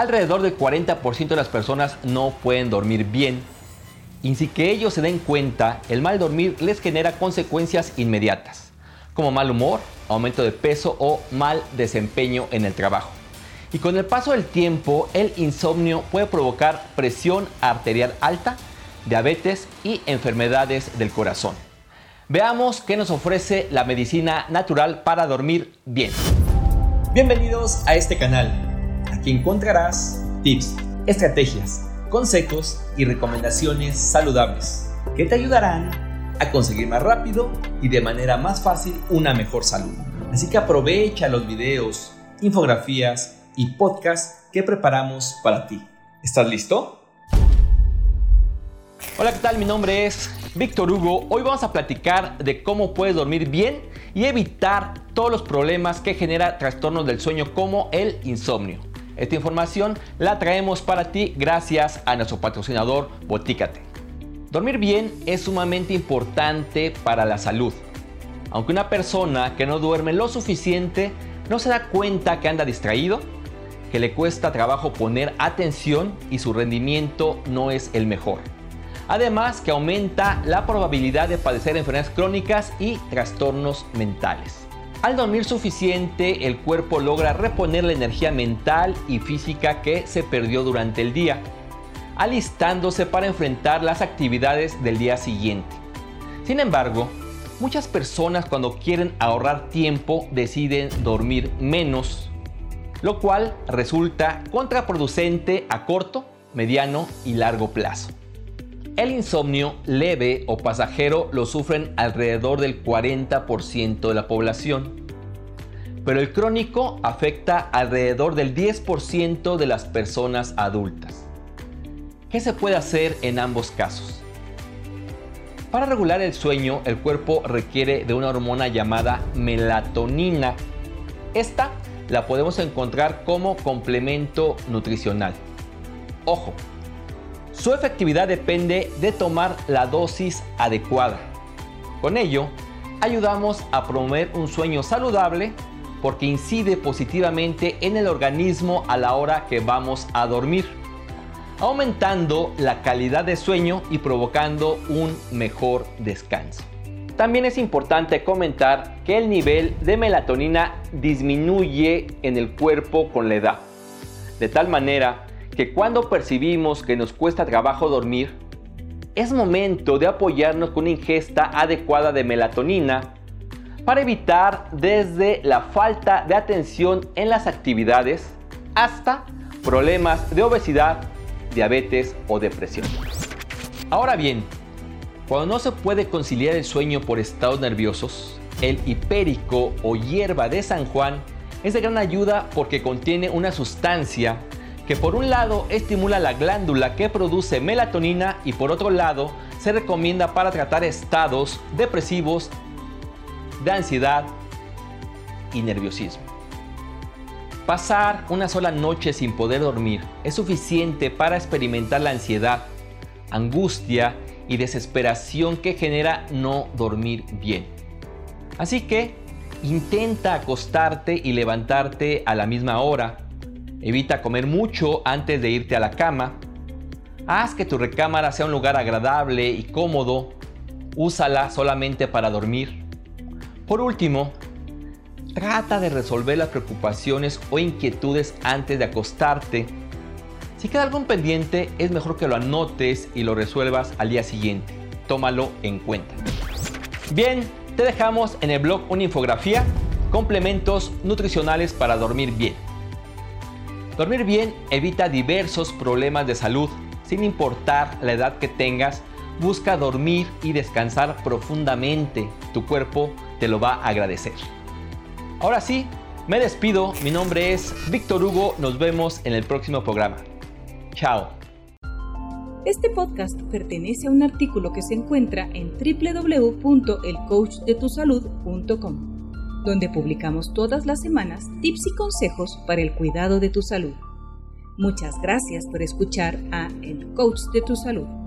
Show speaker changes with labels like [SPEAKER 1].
[SPEAKER 1] Alrededor del 40% de las personas no pueden dormir bien y sin que ellos se den cuenta, el mal dormir les genera consecuencias inmediatas, como mal humor, aumento de peso o mal desempeño en el trabajo. Y con el paso del tiempo, el insomnio puede provocar presión arterial alta, diabetes y enfermedades del corazón. Veamos qué nos ofrece la medicina natural para dormir bien. Bienvenidos a este canal. Aquí encontrarás tips, estrategias, consejos y recomendaciones saludables que te ayudarán a conseguir más rápido y de manera más fácil una mejor salud. Así que aprovecha los videos, infografías y podcasts que preparamos para ti. ¿Estás listo? Hola, ¿qué tal? Mi nombre es Víctor Hugo. Hoy vamos a platicar de cómo puedes dormir bien y evitar todos los problemas que genera trastornos del sueño como el insomnio. Esta información la traemos para ti gracias a nuestro patrocinador Botícate. Dormir bien es sumamente importante para la salud. Aunque una persona que no duerme lo suficiente no se da cuenta que anda distraído, que le cuesta trabajo poner atención y su rendimiento no es el mejor. Además que aumenta la probabilidad de padecer enfermedades crónicas y trastornos mentales. Al dormir suficiente, el cuerpo logra reponer la energía mental y física que se perdió durante el día, alistándose para enfrentar las actividades del día siguiente. Sin embargo, muchas personas cuando quieren ahorrar tiempo deciden dormir menos, lo cual resulta contraproducente a corto, mediano y largo plazo. El insomnio leve o pasajero lo sufren alrededor del 40% de la población, pero el crónico afecta alrededor del 10% de las personas adultas. ¿Qué se puede hacer en ambos casos? Para regular el sueño, el cuerpo requiere de una hormona llamada melatonina. Esta la podemos encontrar como complemento nutricional. Ojo, su efectividad depende de tomar la dosis adecuada. Con ello, ayudamos a promover un sueño saludable porque incide positivamente en el organismo a la hora que vamos a dormir, aumentando la calidad de sueño y provocando un mejor descanso. También es importante comentar que el nivel de melatonina disminuye en el cuerpo con la edad, de tal manera que cuando percibimos que nos cuesta trabajo dormir, es momento de apoyarnos con una ingesta adecuada de melatonina para evitar desde la falta de atención en las actividades hasta problemas de obesidad, diabetes o depresión. Ahora bien, cuando no se puede conciliar el sueño por estados nerviosos, el hipérico o hierba de San Juan es de gran ayuda porque contiene una sustancia que por un lado estimula la glándula que produce melatonina y por otro lado se recomienda para tratar estados depresivos, de ansiedad y nerviosismo. Pasar una sola noche sin poder dormir es suficiente para experimentar la ansiedad, angustia y desesperación que genera no dormir bien. Así que intenta acostarte y levantarte a la misma hora Evita comer mucho antes de irte a la cama. Haz que tu recámara sea un lugar agradable y cómodo. Úsala solamente para dormir. Por último, trata de resolver las preocupaciones o inquietudes antes de acostarte. Si queda algún pendiente, es mejor que lo anotes y lo resuelvas al día siguiente. Tómalo en cuenta. Bien, te dejamos en el blog una infografía, complementos nutricionales para dormir bien. Dormir bien evita diversos problemas de salud. Sin importar la edad que tengas, busca dormir y descansar profundamente. Tu cuerpo te lo va a agradecer. Ahora sí, me despido. Mi nombre es Víctor Hugo. Nos vemos en el próximo programa. Chao.
[SPEAKER 2] Este podcast pertenece a un artículo que se encuentra en www.elcoachdetusalud.com donde publicamos todas las semanas tips y consejos para el cuidado de tu salud. Muchas gracias por escuchar a El Coach de tu Salud.